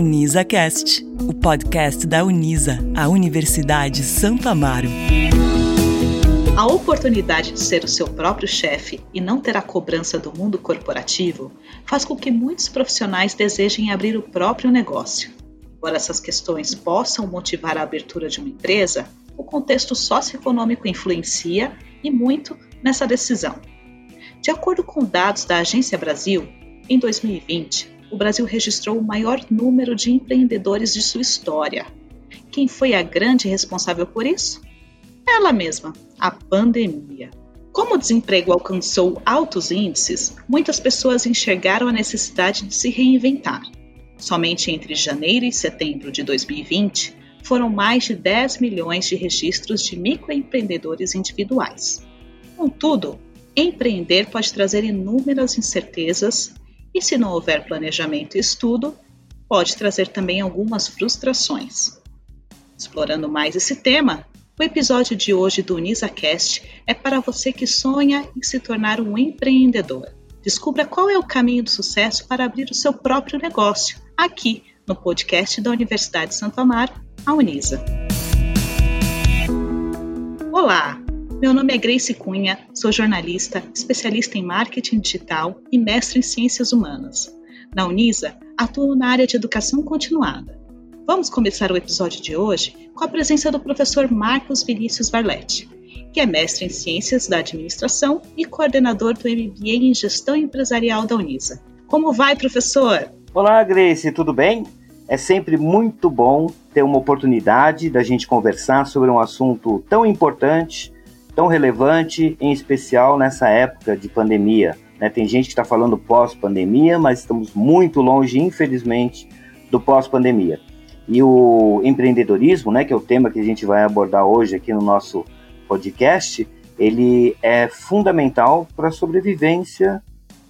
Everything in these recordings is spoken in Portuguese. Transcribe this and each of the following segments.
UnisaCast, o podcast da Unisa, a Universidade Santo Amaro. A oportunidade de ser o seu próprio chefe e não ter a cobrança do mundo corporativo faz com que muitos profissionais desejem abrir o próprio negócio. Embora essas questões possam motivar a abertura de uma empresa, o contexto socioeconômico influencia e muito nessa decisão. De acordo com dados da Agência Brasil, em 2020, o Brasil registrou o maior número de empreendedores de sua história. Quem foi a grande responsável por isso? Ela mesma, a pandemia. Como o desemprego alcançou altos índices, muitas pessoas enxergaram a necessidade de se reinventar. Somente entre janeiro e setembro de 2020, foram mais de 10 milhões de registros de microempreendedores individuais. Contudo, empreender pode trazer inúmeras incertezas e, se não houver planejamento e estudo, pode trazer também algumas frustrações. Explorando mais esse tema, o episódio de hoje do UnisaCast é para você que sonha em se tornar um empreendedor. Descubra qual é o caminho do sucesso para abrir o seu próprio negócio, aqui no podcast da Universidade de Santo Amaro, a Unisa. Olá, meu nome é Grace Cunha, sou jornalista, especialista em marketing digital e mestre em ciências humanas. Na Unisa, atuo na área de educação continuada. Vamos começar o episódio de hoje com a presença do professor Marcos Vinícius Varletti, que é mestre em ciências da administração e coordenador do MBA em gestão empresarial da Unisa. Como vai, professor? Olá, Grace, tudo bem? É sempre muito bom ter uma oportunidade da gente conversar sobre um assunto tão importante tão relevante, em especial nessa época de pandemia. Né? Tem gente que está falando pós-pandemia, mas estamos muito longe, infelizmente, do pós-pandemia. E o empreendedorismo, né, que é o tema que a gente vai abordar hoje aqui no nosso podcast, ele é fundamental para a sobrevivência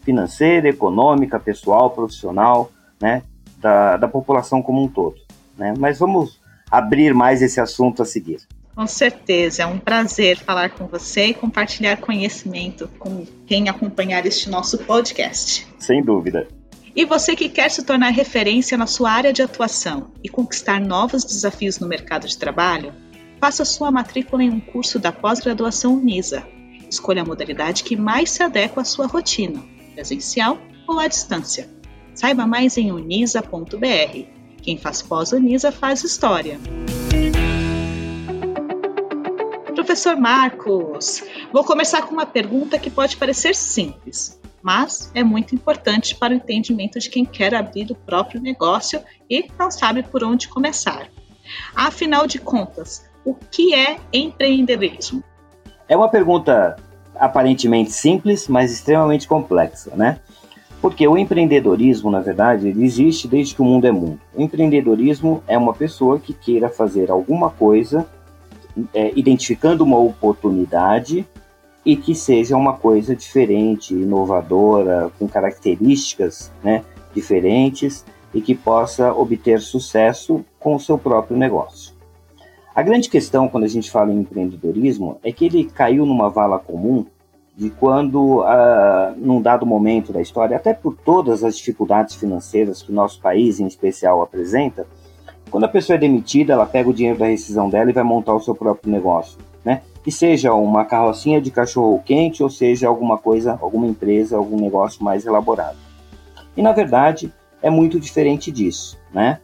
financeira, econômica, pessoal, profissional, né, da, da população como um todo. Né? Mas vamos abrir mais esse assunto a seguir. Com certeza, é um prazer falar com você e compartilhar conhecimento com quem acompanhar este nosso podcast. Sem dúvida. E você que quer se tornar referência na sua área de atuação e conquistar novos desafios no mercado de trabalho, faça sua matrícula em um curso da pós-graduação Unisa. Escolha a modalidade que mais se adequa à sua rotina, presencial ou à distância. Saiba mais em unisa.br. Quem faz pós-Unisa faz história. Professor Marcos, vou começar com uma pergunta que pode parecer simples, mas é muito importante para o entendimento de quem quer abrir o próprio negócio e não sabe por onde começar. Afinal de contas, o que é empreendedorismo? É uma pergunta aparentemente simples, mas extremamente complexa, né? Porque o empreendedorismo, na verdade, ele existe desde que o mundo é mundo. O empreendedorismo é uma pessoa que queira fazer alguma coisa é, identificando uma oportunidade e que seja uma coisa diferente, inovadora, com características né, diferentes e que possa obter sucesso com o seu próprio negócio. A grande questão quando a gente fala em empreendedorismo é que ele caiu numa vala comum de quando, uh, num dado momento da história, até por todas as dificuldades financeiras que o nosso país em especial apresenta, quando a pessoa é demitida, ela pega o dinheiro da rescisão dela e vai montar o seu próprio negócio, né? Que seja uma carrocinha de cachorro quente ou seja alguma coisa, alguma empresa, algum negócio mais elaborado. E na verdade é muito diferente disso, né?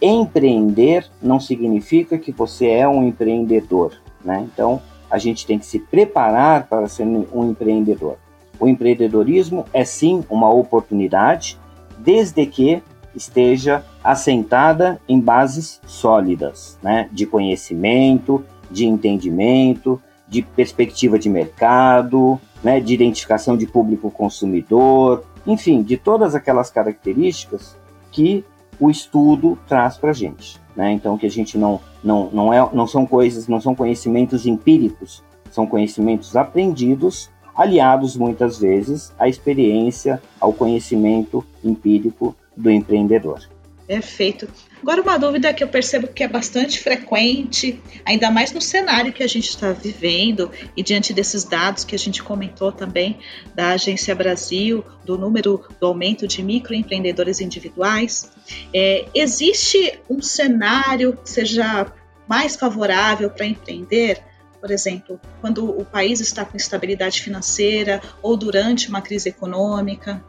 Empreender não significa que você é um empreendedor, né? Então a gente tem que se preparar para ser um empreendedor. O empreendedorismo é sim uma oportunidade, desde que esteja assentada em bases sólidas, né, de conhecimento, de entendimento, de perspectiva de mercado, né, de identificação de público consumidor, enfim, de todas aquelas características que o estudo traz para a gente. Né? Então, que a gente não, não, não, é, não são coisas, não são conhecimentos empíricos, são conhecimentos aprendidos, aliados muitas vezes à experiência, ao conhecimento empírico do empreendedor. Perfeito. Agora, uma dúvida que eu percebo que é bastante frequente, ainda mais no cenário que a gente está vivendo e diante desses dados que a gente comentou também da Agência Brasil, do número do aumento de microempreendedores individuais. É, existe um cenário que seja mais favorável para empreender? Por exemplo, quando o país está com estabilidade financeira ou durante uma crise econômica?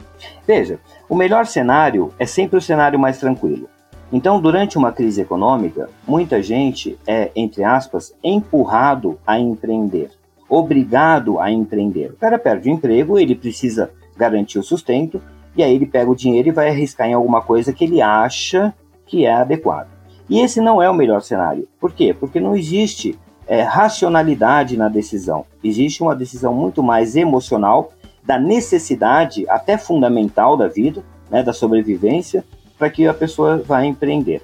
Veja, o melhor cenário é sempre o cenário mais tranquilo. Então, durante uma crise econômica, muita gente é, entre aspas, empurrado a empreender, obrigado a empreender. O cara perde o emprego, ele precisa garantir o sustento, e aí ele pega o dinheiro e vai arriscar em alguma coisa que ele acha que é adequado. E esse não é o melhor cenário. Por quê? Porque não existe é, racionalidade na decisão. Existe uma decisão muito mais emocional da necessidade, até fundamental da vida, né, da sobrevivência, para que a pessoa vá empreender.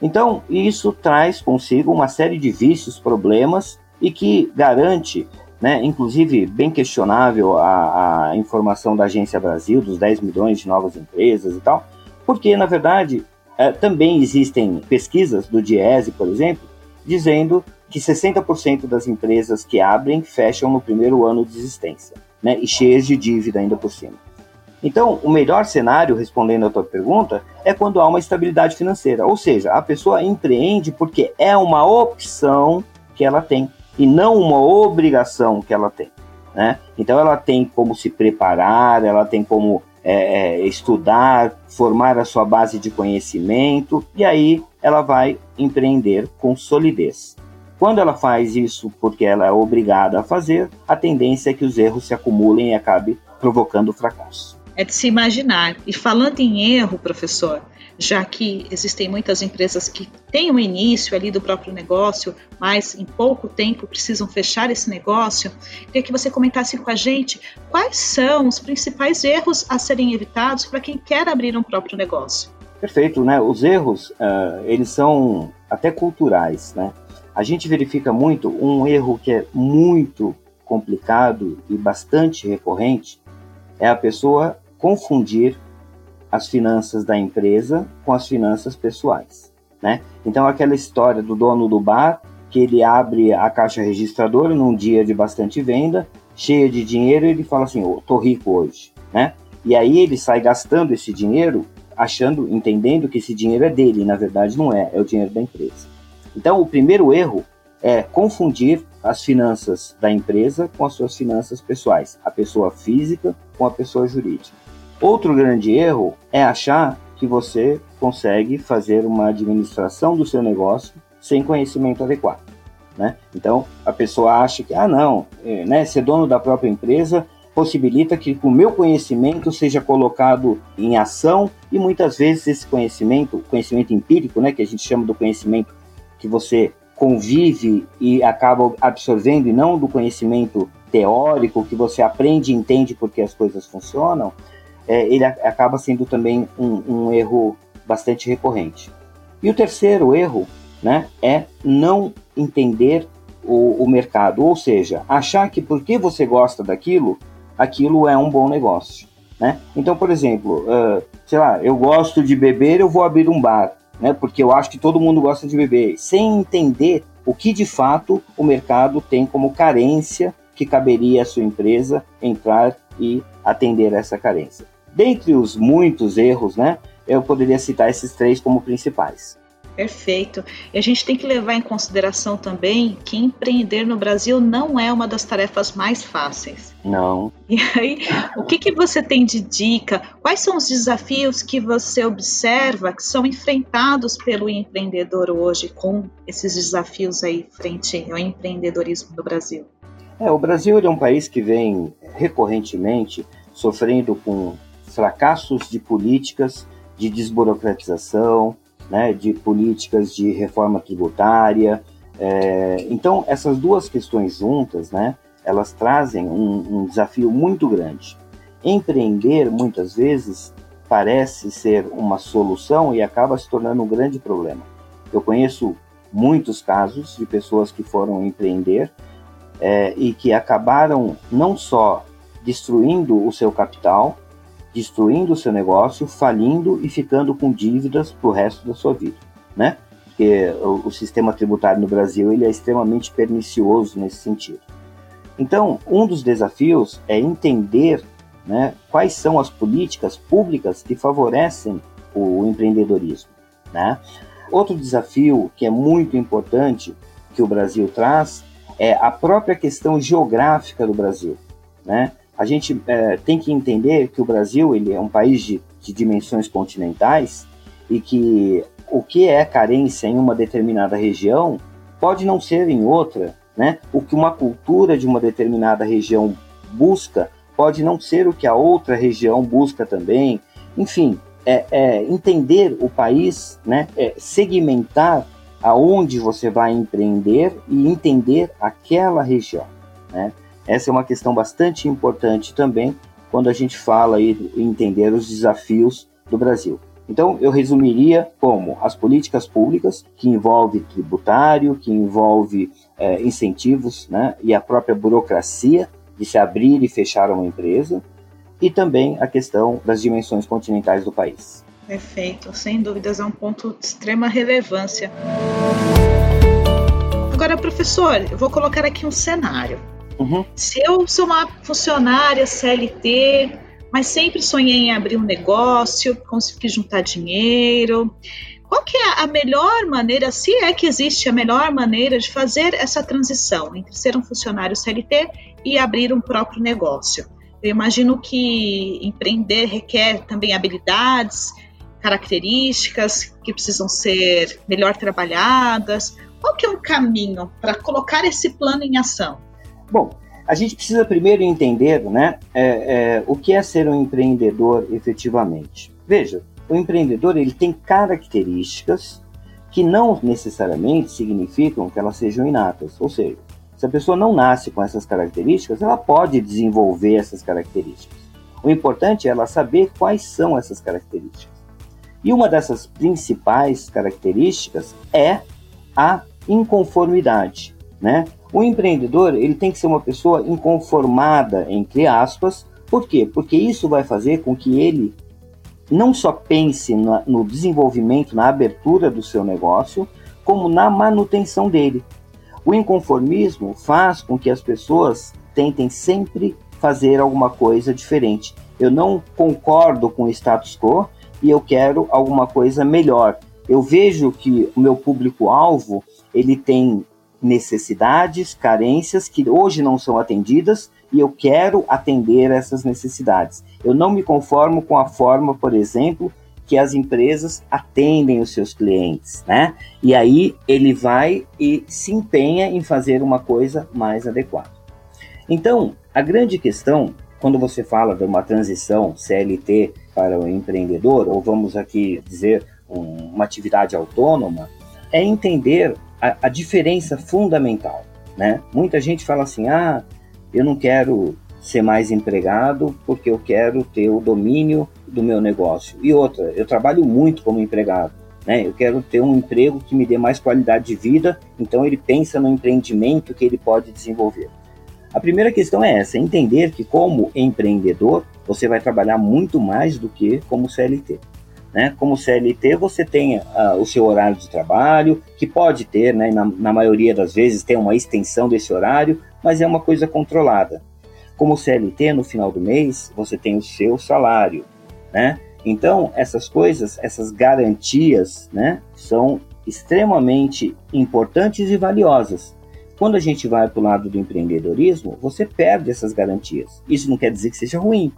Então, isso traz consigo uma série de vícios, problemas e que garante, né, inclusive bem questionável a, a informação da Agência Brasil dos 10 milhões de novas empresas e tal, porque, na verdade, é, também existem pesquisas do Diese, por exemplo, dizendo que 60% das empresas que abrem fecham no primeiro ano de existência, né, e cheias de dívida ainda por cima. Então, o melhor cenário, respondendo à tua pergunta, é quando há uma estabilidade financeira, ou seja, a pessoa empreende porque é uma opção que ela tem e não uma obrigação que ela tem. Né? Então, ela tem como se preparar, ela tem como é, é, estudar, formar a sua base de conhecimento e aí ela vai empreender com solidez. Quando ela faz isso porque ela é obrigada a fazer, a tendência é que os erros se acumulem e acabe provocando fracasso. É de se imaginar. E falando em erro, professor, já que existem muitas empresas que têm o início ali do próprio negócio, mas em pouco tempo precisam fechar esse negócio, queria que você comentasse com a gente quais são os principais erros a serem evitados para quem quer abrir um próprio negócio. Perfeito, né? Os erros, uh, eles são até culturais, né? A gente verifica muito um erro que é muito complicado e bastante recorrente é a pessoa confundir as finanças da empresa com as finanças pessoais, né? Então aquela história do dono do bar que ele abre a caixa registradora num dia de bastante venda, cheia de dinheiro, e ele fala assim: "Eu tô rico hoje", né? E aí ele sai gastando esse dinheiro, achando, entendendo que esse dinheiro é dele, na verdade não é, é o dinheiro da empresa. Então, o primeiro erro é confundir as finanças da empresa com as suas finanças pessoais, a pessoa física com a pessoa jurídica. Outro grande erro é achar que você consegue fazer uma administração do seu negócio sem conhecimento adequado. Né? Então, a pessoa acha que, ah, não, é, né, ser dono da própria empresa possibilita que o meu conhecimento seja colocado em ação e muitas vezes esse conhecimento, conhecimento empírico, né, que a gente chama do conhecimento que você convive e acaba absorvendo, e não do conhecimento teórico que você aprende e entende porque as coisas funcionam, é, ele acaba sendo também um, um, erro bastante recorrente. E o terceiro erro né, é não entender o, o mercado, ou seja, achar que porque você gosta daquilo, aquilo é um bom negócio. Né? Então, por exemplo, uh, sei lá, eu gosto de beber, eu vou abrir um bar né? Porque eu acho que todo mundo gosta de beber, sem entender o que de fato o mercado tem como carência que caberia à sua empresa entrar e atender essa carência. Dentre os muitos erros, né, eu poderia citar esses três como principais. Perfeito. E a gente tem que levar em consideração também que empreender no Brasil não é uma das tarefas mais fáceis. Não. E aí, o que, que você tem de dica? Quais são os desafios que você observa que são enfrentados pelo empreendedor hoje com esses desafios aí frente ao empreendedorismo no Brasil? É, o Brasil é um país que vem recorrentemente sofrendo com fracassos de políticas de desburocratização, né, de políticas de reforma tributária. É, então, essas duas questões juntas, né, elas trazem um, um desafio muito grande. Empreender, muitas vezes, parece ser uma solução e acaba se tornando um grande problema. Eu conheço muitos casos de pessoas que foram empreender é, e que acabaram não só destruindo o seu capital, destruindo o seu negócio, falindo e ficando com dívidas para o resto da sua vida, né? Porque o, o, sistema tributário no Brasil ele é extremamente pernicioso nesse sentido. Então, um dos desafios é entender né, quais são as políticas públicas que favorecem o empreendedorismo. Né? Outro desafio que é muito importante que o Brasil traz é a própria questão geográfica do Brasil. Né? A gente é, tem que entender que o Brasil ele é um país de, de dimensões continentais e que o que é carência em uma determinada região pode não ser em outra, né? O que uma cultura de uma determinada região busca pode não ser o que a outra região busca também. Enfim, é, é entender o país, né? É segmentar aonde você vai empreender e entender aquela região, né? Essa é uma questão bastante importante também quando a gente fala em entender os desafios do Brasil. Então, eu resumiria como as políticas públicas, que envolve tributário, que envolve é, incentivos né, e a própria burocracia de se abrir e fechar uma empresa, e também a questão das dimensões continentais do país. Perfeito, sem dúvidas é um ponto de extrema relevância. Agora, professor, eu vou colocar aqui um cenário. Uhum. Se eu sou uma funcionária CLT, mas sempre sonhei em abrir um negócio, conseguir juntar dinheiro, qual que é a melhor maneira, se é que existe a melhor maneira de fazer essa transição entre ser um funcionário CLT e abrir um próprio negócio? Eu imagino que empreender requer também habilidades, características que precisam ser melhor trabalhadas. Qual que é o caminho para colocar esse plano em ação? Bom, a gente precisa primeiro entender né, é, é, o que é ser um empreendedor efetivamente. Veja, o empreendedor ele tem características que não necessariamente significam que elas sejam inatas. Ou seja, se a pessoa não nasce com essas características, ela pode desenvolver essas características. O importante é ela saber quais são essas características. E uma dessas principais características é a inconformidade, né? O empreendedor ele tem que ser uma pessoa inconformada, entre aspas. Por quê? Porque isso vai fazer com que ele não só pense na, no desenvolvimento, na abertura do seu negócio, como na manutenção dele. O inconformismo faz com que as pessoas tentem sempre fazer alguma coisa diferente. Eu não concordo com o status quo e eu quero alguma coisa melhor. Eu vejo que o meu público-alvo ele tem necessidades, carências que hoje não são atendidas e eu quero atender essas necessidades. Eu não me conformo com a forma, por exemplo, que as empresas atendem os seus clientes, né? E aí ele vai e se empenha em fazer uma coisa mais adequada. Então, a grande questão, quando você fala de uma transição CLT para o empreendedor, ou vamos aqui dizer um, uma atividade autônoma, é entender a, a diferença fundamental. Né? Muita gente fala assim: ah, eu não quero ser mais empregado porque eu quero ter o domínio do meu negócio. E outra, eu trabalho muito como empregado. Né? Eu quero ter um emprego que me dê mais qualidade de vida, então ele pensa no empreendimento que ele pode desenvolver. A primeira questão é essa: entender que, como empreendedor, você vai trabalhar muito mais do que como CLT. Né? Como CLT, você tem uh, o seu horário de trabalho, que pode ter, né, na, na maioria das vezes, tem uma extensão desse horário, mas é uma coisa controlada. Como CLT, no final do mês, você tem o seu salário. Né? Então, essas coisas, essas garantias, né, são extremamente importantes e valiosas. Quando a gente vai para o lado do empreendedorismo, você perde essas garantias. Isso não quer dizer que seja ruim,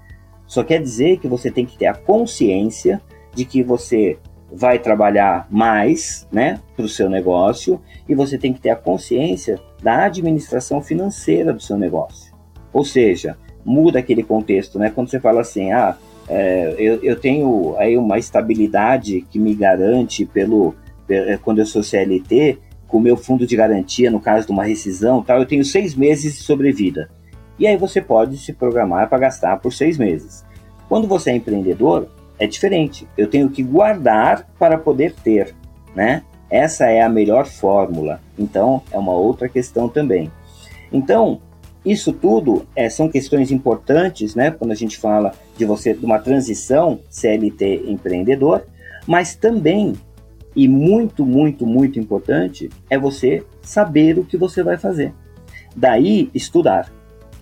só quer dizer que você tem que ter a consciência de que você vai trabalhar mais né, para o seu negócio e você tem que ter a consciência da administração financeira do seu negócio. Ou seja, muda aquele contexto, né? Quando você fala assim, ah, é, eu, eu tenho aí uma estabilidade que me garante pelo é, quando eu sou CLT, com o meu fundo de garantia, no caso de uma rescisão, tal, eu tenho seis meses de sobrevida. E aí você pode se programar para gastar por seis meses. Quando você é empreendedor, é diferente. Eu tenho que guardar para poder ter, né? Essa é a melhor fórmula. Então, é uma outra questão também. Então, isso tudo é, são questões importantes, né? Quando a gente fala de você de uma transição CLT empreendedor, mas também e muito, muito, muito importante é você saber o que você vai fazer. Daí estudar,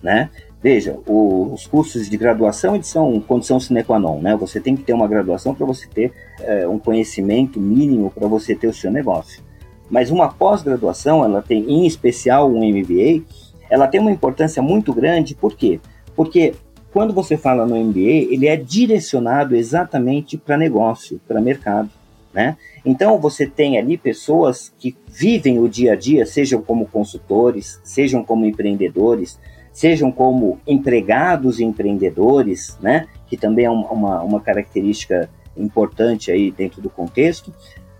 né? Veja, o, os cursos de graduação eles são condição sine qua non, né? Você tem que ter uma graduação para você ter é, um conhecimento mínimo para você ter o seu negócio. Mas uma pós-graduação, ela tem, em especial um MBA, ela tem uma importância muito grande, por quê? Porque quando você fala no MBA, ele é direcionado exatamente para negócio, para mercado, né? Então você tem ali pessoas que vivem o dia a dia, sejam como consultores, sejam como empreendedores, sejam como empregados e empreendedores, né, que também é uma, uma característica importante aí dentro do contexto,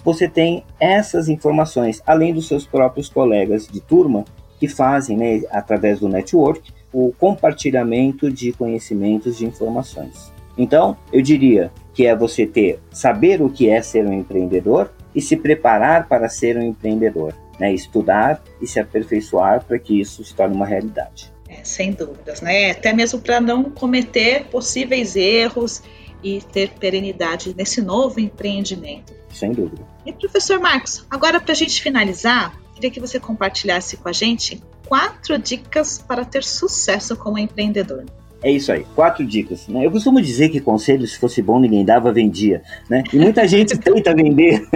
você tem essas informações, além dos seus próprios colegas de turma, que fazem, né, através do network, o compartilhamento de conhecimentos, de informações. Então, eu diria que é você ter, saber o que é ser um empreendedor e se preparar para ser um empreendedor, né, estudar e se aperfeiçoar para que isso se torne uma realidade. Sem dúvidas, né? Até mesmo para não cometer possíveis erros e ter perenidade nesse novo empreendimento. Sem dúvida. E professor Marcos, agora para a gente finalizar, queria que você compartilhasse com a gente quatro dicas para ter sucesso como empreendedor. É isso aí, quatro dicas. Né? Eu costumo dizer que conselho, se fosse bom, ninguém dava, vendia. Né? E muita gente tenta vender,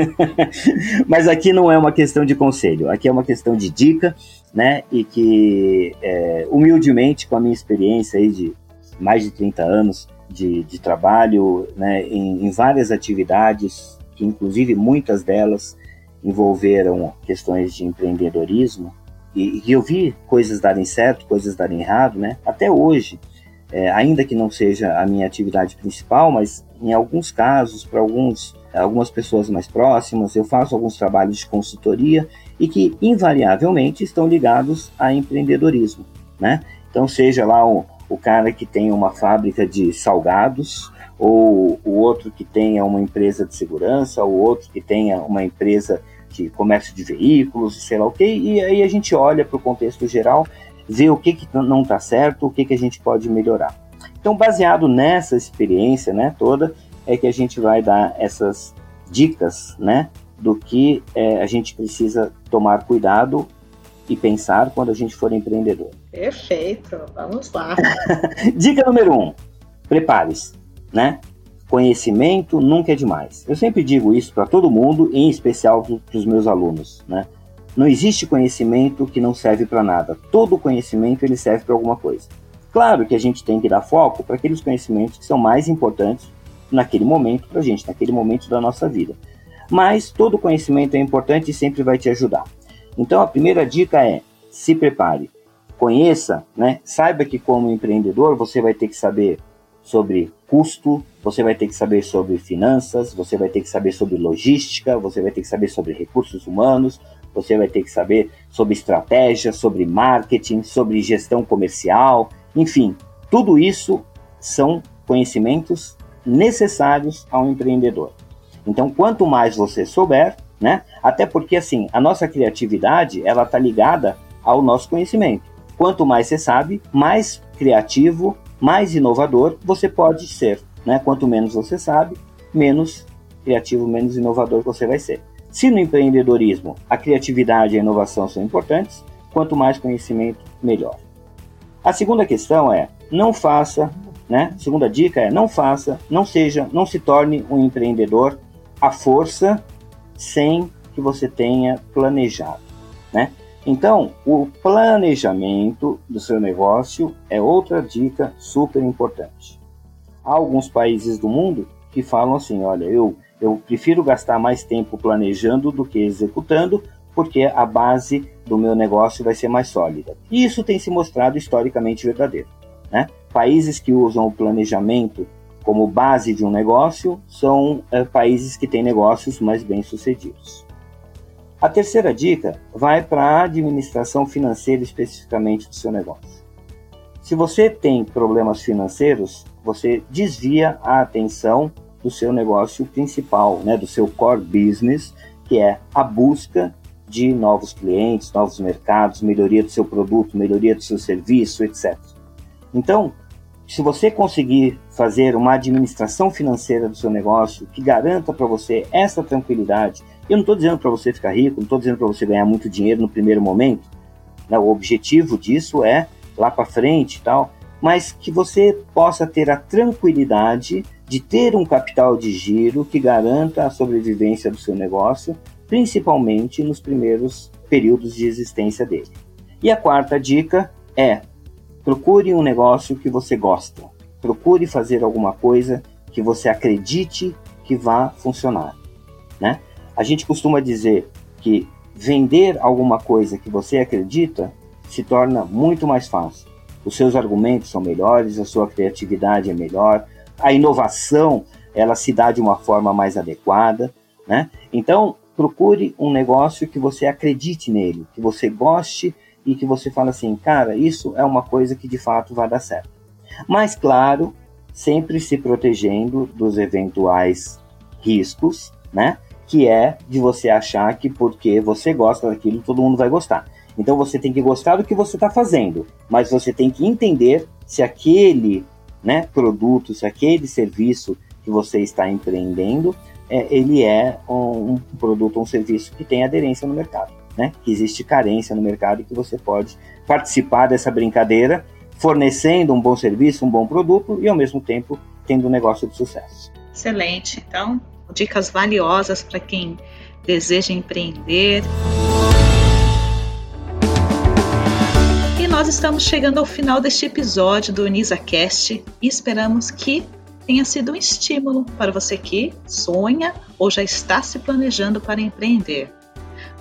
mas aqui não é uma questão de conselho, aqui é uma questão de dica, né? E que, é, humildemente, com a minha experiência aí de mais de 30 anos de, de trabalho né, em, em várias atividades, que inclusive muitas delas envolveram questões de empreendedorismo, e, e eu vi coisas darem certo, coisas darem errado, né? Até hoje, é, ainda que não seja a minha atividade principal, mas em alguns casos, para alguns, algumas pessoas mais próximas, eu faço alguns trabalhos de consultoria e que invariavelmente estão ligados a empreendedorismo, né? Então, seja lá o, o cara que tem uma fábrica de salgados, ou o outro que tenha uma empresa de segurança, ou outro que tenha uma empresa de comércio de veículos, sei lá o que, e aí a gente olha para o contexto geral, vê o que, que não está certo, o que, que a gente pode melhorar. Então, baseado nessa experiência né, toda, é que a gente vai dar essas dicas né, do que é, a gente precisa tomar cuidado e pensar quando a gente for empreendedor. Perfeito, vamos lá. Dica número um: prepare-se, né? Conhecimento nunca é demais. Eu sempre digo isso para todo mundo, em especial para os meus alunos, né? Não existe conhecimento que não serve para nada. Todo conhecimento ele serve para alguma coisa. Claro que a gente tem que dar foco para aqueles conhecimentos que são mais importantes naquele momento para a gente, naquele momento da nossa vida. Mas todo conhecimento é importante e sempre vai te ajudar. Então a primeira dica é: se prepare, conheça, né? Saiba que como empreendedor você vai ter que saber sobre custo, você vai ter que saber sobre finanças, você vai ter que saber sobre logística, você vai ter que saber sobre recursos humanos, você vai ter que saber sobre estratégia, sobre marketing, sobre gestão comercial, enfim, tudo isso são conhecimentos necessários ao empreendedor. Então, quanto mais você souber, né? Até porque assim, a nossa criatividade, ela tá ligada ao nosso conhecimento. Quanto mais você sabe, mais criativo, mais inovador você pode ser, né? Quanto menos você sabe, menos criativo, menos inovador você vai ser. Se no empreendedorismo a criatividade e a inovação são importantes, quanto mais conhecimento, melhor. A segunda questão é: não faça, né? Segunda dica é: não faça, não seja, não se torne um empreendedor à força sem que você tenha planejado, né? Então, o planejamento do seu negócio é outra dica super importante. Há alguns países do mundo que falam assim: olha, eu eu prefiro gastar mais tempo planejando do que executando, porque a base do meu negócio vai ser mais sólida. E isso tem se mostrado historicamente verdadeiro. Né? Países que usam o planejamento como base de um negócio são é, países que têm negócios mais bem sucedidos. A terceira dica vai para a administração financeira especificamente do seu negócio. Se você tem problemas financeiros, você desvia a atenção do seu negócio principal, né, do seu core business, que é a busca de novos clientes, novos mercados, melhoria do seu produto, melhoria do seu serviço, etc. Então, se você conseguir fazer uma administração financeira do seu negócio que garanta para você essa tranquilidade, eu não estou dizendo para você ficar rico, não estou dizendo para você ganhar muito dinheiro no primeiro momento, né? o objetivo disso é lá para frente e tal, mas que você possa ter a tranquilidade de ter um capital de giro que garanta a sobrevivência do seu negócio principalmente nos primeiros períodos de existência dele. E a quarta dica é: procure um negócio que você gosta. Procure fazer alguma coisa que você acredite que vá funcionar, né? A gente costuma dizer que vender alguma coisa que você acredita se torna muito mais fácil. Os seus argumentos são melhores, a sua criatividade é melhor, a inovação ela se dá de uma forma mais adequada, né? Então, procure um negócio que você acredite nele, que você goste e que você fale assim, cara, isso é uma coisa que de fato vai dar certo. Mas, claro, sempre se protegendo dos eventuais riscos, né? Que é de você achar que porque você gosta daquilo, todo mundo vai gostar. Então você tem que gostar do que você está fazendo, mas você tem que entender se aquele né, produto, se aquele serviço que você está empreendendo é, ele é um, um produto ou um serviço que tem aderência no mercado, né? Que existe carência no mercado e que você pode participar dessa brincadeira, fornecendo um bom serviço, um bom produto e ao mesmo tempo tendo um negócio de sucesso. Excelente. Então, dicas valiosas para quem deseja empreender. Nós estamos chegando ao final deste episódio do UnisaCast e esperamos que tenha sido um estímulo para você que sonha ou já está se planejando para empreender.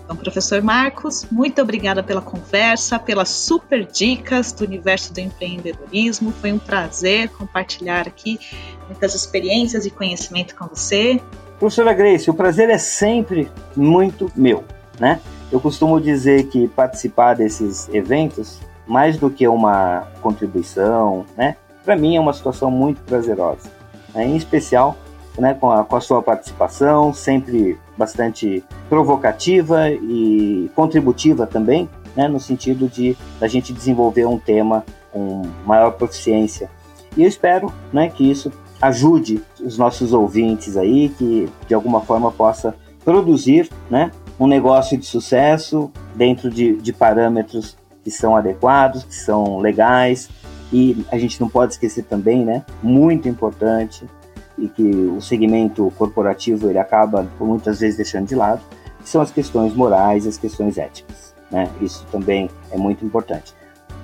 Então, professor Marcos, muito obrigada pela conversa, pelas super dicas do universo do empreendedorismo. Foi um prazer compartilhar aqui muitas experiências e conhecimento com você. Professora Grace, o prazer é sempre muito meu, né? Eu costumo dizer que participar desses eventos, mais do que uma contribuição, né? para mim é uma situação muito prazerosa, né? em especial né, com, a, com a sua participação, sempre bastante provocativa e contributiva também, né, no sentido de a gente desenvolver um tema com maior proficiência. E eu espero né, que isso ajude os nossos ouvintes aí, que de alguma forma possa produzir né, um negócio de sucesso dentro de, de parâmetros que são adequados, que são legais, e a gente não pode esquecer também, né, muito importante, e que o segmento corporativo ele acaba muitas vezes deixando de lado, que são as questões morais, as questões éticas. Né? Isso também é muito importante.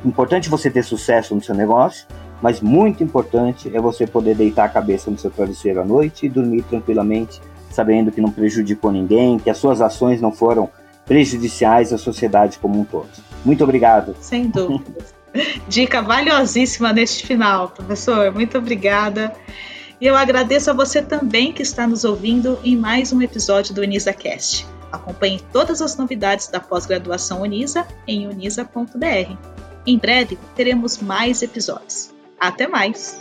Importante você ter sucesso no seu negócio, mas muito importante é você poder deitar a cabeça no seu travesseiro à noite e dormir tranquilamente, sabendo que não prejudicou ninguém, que as suas ações não foram prejudiciais à sociedade como um todo. Muito obrigado. Sem dúvida. Dica valiosíssima neste final, professor. Muito obrigada. E eu agradeço a você também que está nos ouvindo em mais um episódio do UnisaCast. Acompanhe todas as novidades da pós-graduação Unisa em unisa.br. Em breve teremos mais episódios. Até mais!